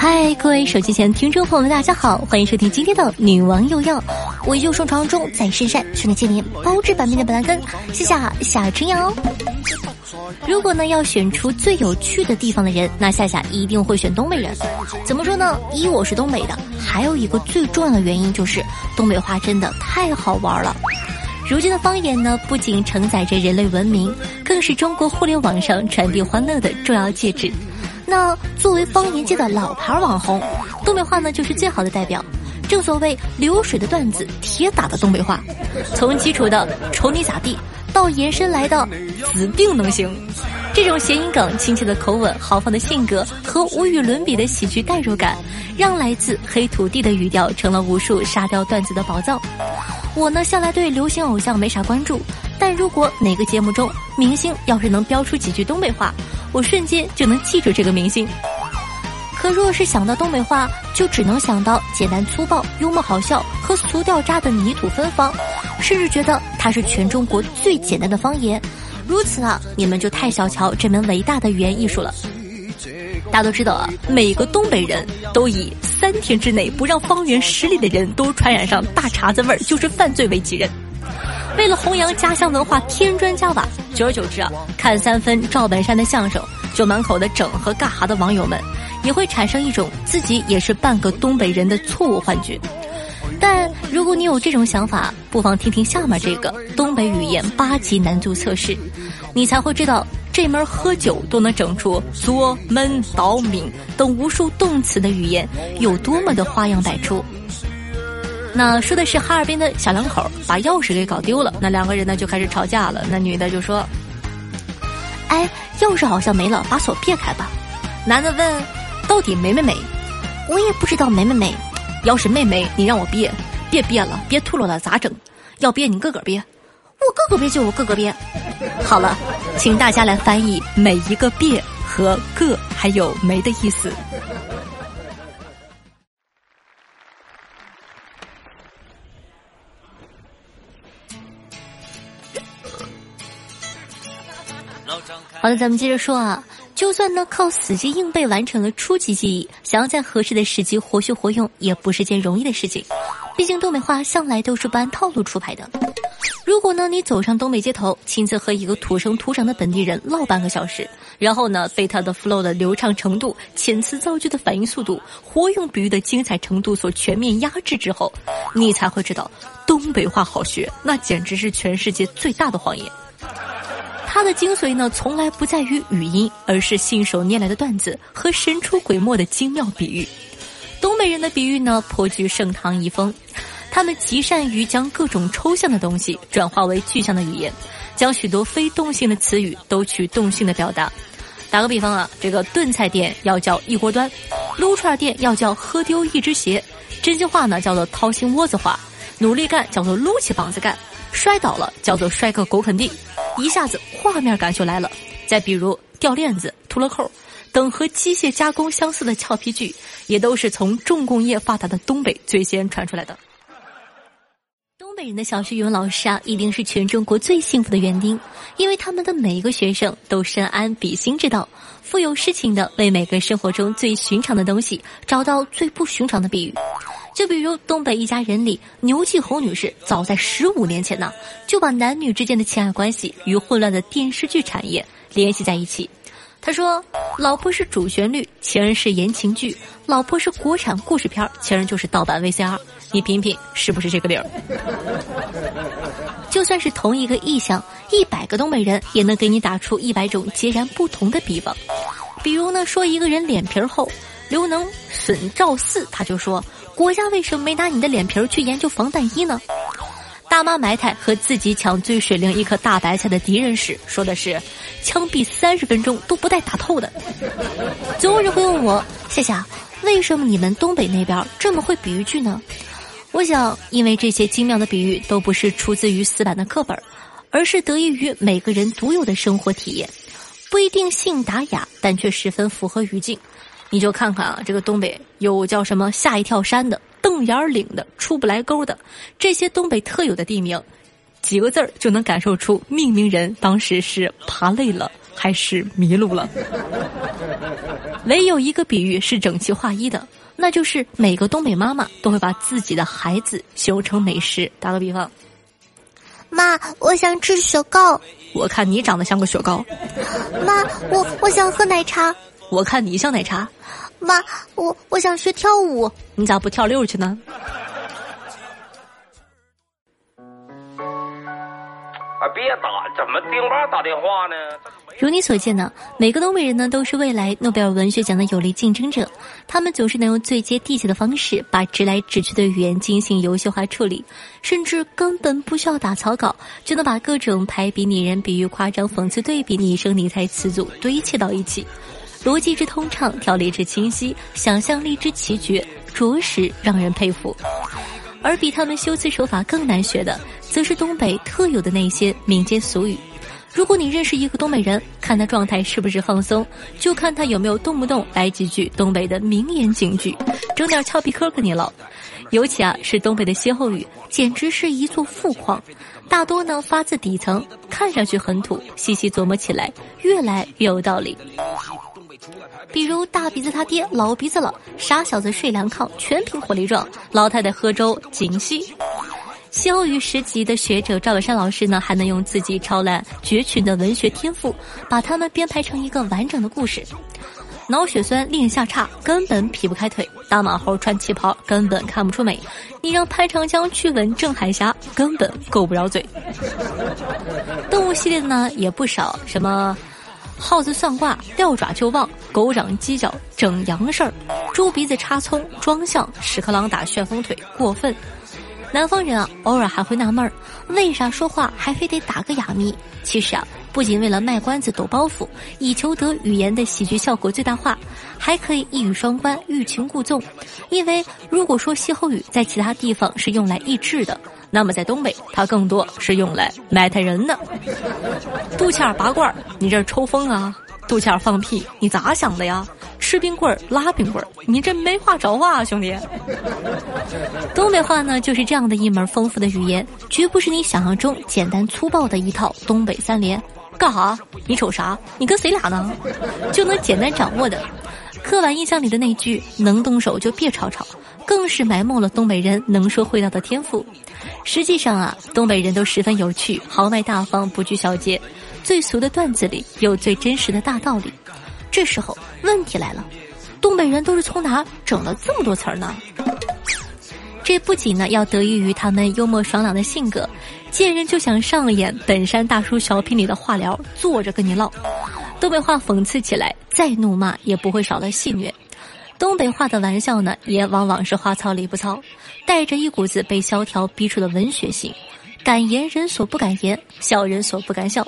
嗨，各位手机前听众朋友们，大家好，欢迎收听今天的《女王又要》，我又上床中在深山，训练千年，包治百病的本兰根，谢谢夏春瑶。如果呢要选出最有趣的地方的人，那夏夏一定会选东北人。怎么说呢？一我是东北的，还有一个最重要的原因就是东北话真的太好玩了。如今的方言呢，不仅承载着人类文明，更是中国互联网上传递欢乐的重要介质。那作为方言界的老牌网红，东北话呢就是最好的代表。正所谓流水的段子，铁打的东北话，从基础的“瞅你咋地”到延伸来的“指定能行”，这种谐音梗、亲切的口吻、豪放的性格和无与伦比的喜剧代入感，让来自黑土地的语调成了无数沙雕段子的宝藏。我呢向来对流行偶像没啥关注，但如果哪个节目中明星要是能飙出几句东北话，我瞬间就能记住这个明星。可若是想到东北话，就只能想到简单粗暴、幽默好笑和俗掉渣的泥土芬芳，甚至觉得它是全中国最简单的方言。如此啊，你们就太小瞧这门伟大的语言艺术了。大家都知道啊，每个东北人都以三天之内不让方圆十里的人都传染上大碴子味儿就是犯罪为己任。为了弘扬家乡文化，添砖加瓦，久而久之啊，看三分赵本山的相声就满口的整和尬哈的网友们，也会产生一种自己也是半个东北人的错误幻觉。但如果你有这种想法，不妨听听下面这个东北语言八级难度测试，你才会知道这门喝酒都能整出作、闷、倒、抿等无数动词的语言有多么的花样百出。那说的是哈尔滨的小两口把钥匙给搞丢了，那两个人呢就开始吵架了。那女的就说：“哎，钥匙好像没了，把锁别开吧。”男的问：“到底没没没？”我也不知道没没没。要是妹妹，你让我别，别别了，别吐了了，咋整？要别你个个别，我个个别就我个个别。好了，请大家来翻译每一个“别”和“个”还有“没”的意思。好的，咱们接着说啊。就算呢靠死记硬背完成了初级记忆，想要在合适的时机活学活用，也不是件容易的事情。毕竟东北话向来都是不按套路出牌的。如果呢你走上东北街头，亲自和一个土生土长的本地人唠半个小时，然后呢被他的 flow 的流畅程度、遣词造句的反应速度、活用比喻的精彩程度所全面压制之后，你才会知道东北话好学，那简直是全世界最大的谎言。它的精髓呢，从来不在于语音，而是信手拈来的段子和神出鬼没的精妙比喻。东北人的比喻呢，颇具盛唐遗风，他们极善于将各种抽象的东西转化为具象的语言，将许多非动性的词语都取动性的表达。打个比方啊，这个炖菜店要叫一锅端，撸串店要叫喝丢一只鞋，真心话呢叫做掏心窝子话，努力干叫做撸起膀子干，摔倒了叫做摔个狗啃地。一下子画面感就来了。再比如掉链子、秃了扣等和机械加工相似的俏皮句，也都是从重工业发达的东北最先传出来的。东北人的小学语文老师啊，一定是全中国最幸福的园丁，因为他们的每一个学生都深谙比心之道，富有诗情的为每个生活中最寻常的东西找到最不寻常的比喻。就比如东北一家人里，牛继红女士早在十五年前呢，就把男女之间的情爱关系与混乱的电视剧产业联系在一起。她说：“老婆是主旋律，情人是言情剧；老婆是国产故事片，情人就是盗版 VCR。你品品是不是这个理儿？” 就算是同一个意象，一百个东北人也能给你打出一百种截然不同的比方。比如呢，说一个人脸皮厚，刘能损赵四，他就说。国家为什么没拿你的脸皮儿去研究防弹衣呢？大妈埋汰和自己抢最水灵一颗大白菜的敌人时，说的是枪毙三十分钟都不带打透的。总有人会问我，夏夏，为什么你们东北那边这么会比喻句呢？我想，因为这些精妙的比喻都不是出自于死板的课本，而是得益于每个人独有的生活体验，不一定性达雅，但却十分符合语境。你就看看啊，这个东北有叫什么吓一跳山的、瞪眼岭的、出不来沟的，这些东北特有的地名，几个字儿就能感受出命名人当时是爬累了还是迷路了。唯有一个比喻是整齐划一的。那就是每个东北妈妈都会把自己的孩子形容成美食。打个比方，妈，我想吃雪糕。我看你长得像个雪糕。妈，我我想喝奶茶。我看你像奶茶。妈，我我想学跳舞。你咋不跳六去呢？啊！别打，怎么丁爸打电话呢？如你所见呢，每个东北人呢都是未来诺贝尔文学奖的有力竞争者。他们总是能用最接地气的方式，把直来直去的语言进行游戏化处理，甚至根本不需要打草稿，就能把各种排比拟人、比喻、夸张、讽刺、对比、拟声拟态词组堆砌到一起，逻辑之通畅，条理之清晰，想象力之奇绝，着实让人佩服。而比他们修辞手法更难学的，则是东北特有的那些民间俗语。如果你认识一个东北人，看他状态是不是放松，就看他有没有动不动来几句东北的名言警句，整点俏皮嗑给你唠。尤其啊，是东北的歇后语，简直是一座富矿。大多呢发自底层，看上去很土，细细琢磨起来，越来越有道理。比如大鼻子他爹老鼻子了，傻小子睡凉炕，全凭火力壮；老太太喝粥紧吸。歇后语十级的学者赵本山老师呢，还能用自己超烂绝群的文学天赋，把他们编排成一个完整的故事。脑血栓令下叉，根本劈不开腿；大马猴穿旗袍，根本看不出美。你让潘长江去吻郑海霞，根本够不着嘴。动物系列的呢也不少，什么耗子算卦，掉爪就忘；狗长犄角，整洋事儿；猪鼻子插葱，装象；屎壳郎打旋风腿，过分。南方人啊，偶尔还会纳闷儿，为啥说话还非得打个哑谜？其实啊，不仅为了卖关子、抖包袱，以求得语言的喜剧效果最大化，还可以一语双关、欲擒故纵。因为如果说歇后语在其他地方是用来励志的，那么在东北，它更多是用来埋汰人的。肚脐眼拔罐，你这是抽风啊？肚脐眼放屁，你咋想的呀？吃冰棍儿拉冰棍儿，你这没话找话，兄弟！东北话呢，就是这样的一门丰富的语言，绝不是你想象中简单粗暴的一套东北三连。干哈？你瞅啥？你跟谁俩呢？就能简单掌握的。刻板印象里的那句“能动手就别吵吵”，更是埋没了东北人能说会道的天赋。实际上啊，东北人都十分有趣，豪迈大方，不拘小节。最俗的段子里有最真实的大道理。这时候问题来了，东北人都是从哪整了这么多词儿呢？这不仅呢要得益于他们幽默爽朗的性格，见人就想上演本山大叔小品里的话聊，坐着跟你唠。东北话讽刺起来，再怒骂也不会少了戏谑。东北话的玩笑呢，也往往是话糙理不糙，带着一股子被萧条逼出的文学性，敢言人所不敢言，笑人所不敢笑。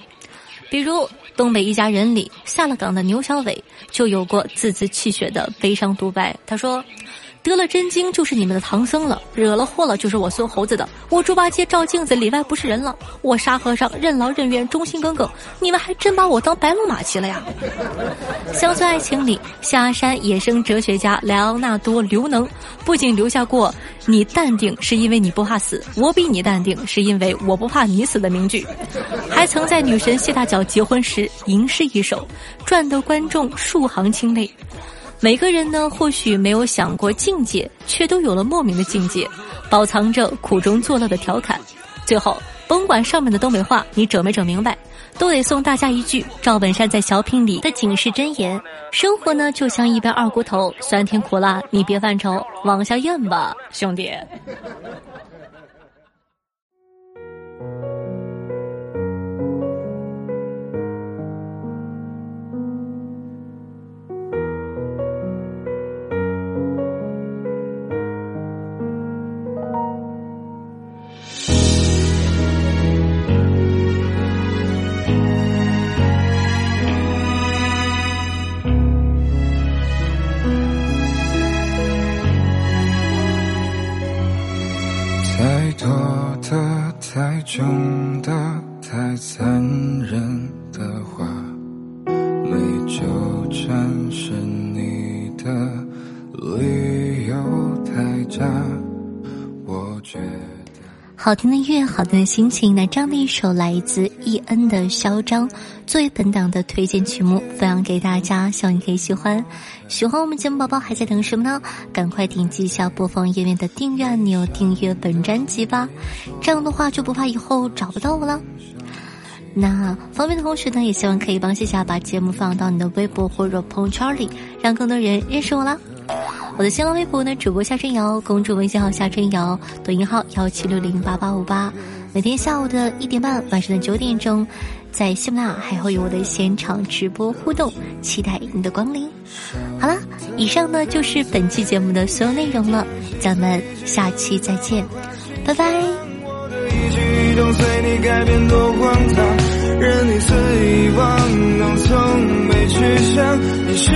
比如东北一家人里下了岗的牛小伟就有过字字泣血的悲伤独白。他说：“得了真经就是你们的唐僧了，惹了祸了就是我孙猴子的。我猪八戒照镜子里外不是人了，我沙和尚任劳任怨忠心耿耿，你们还真把我当白龙马骑了呀！”乡村爱情里，下山野生哲学家莱昂纳多刘能不仅留下过。你淡定是因为你不怕死，我比你淡定是因为我不怕你死的名句，还曾在女神谢大脚结婚时吟诗一首，赚得观众数行清泪。每个人呢，或许没有想过境界，却都有了莫名的境界，饱藏着苦中作乐的调侃。最后，甭管上面的东北话你整没整明白。都得送大家一句赵本山在小品里的警示箴言：生活呢就像一杯二锅头，酸甜苦辣你别犯愁，往下咽吧，兄弟。太重的太残忍的话，没纠缠是你的理由太假，好听的乐，好听的心情。那这样的一首来自 E N 的《嚣张》，作为本档的推荐曲目，分享给大家，希望你可以喜欢。喜欢我们节目宝宝还在等什么呢？赶快点击一下播放页面的订阅按钮，订阅本专辑吧。这样的话就不怕以后找不到我了。那方便的同学呢，也希望可以帮谢夏把节目放到你的微博或者朋友圈里，让更多人认识我啦。我的新浪微博呢，主播夏春瑶，公众微信号夏春瑶，抖音号幺七六零八八五八。每天下午的一点半，晚上的九点钟，在喜马拉雅还会有我的现场直播互动，期待你的光临。好了，以上呢就是本期节目的所有内容了，咱们下期再见，拜拜。任你肆意妄动，从没去想你是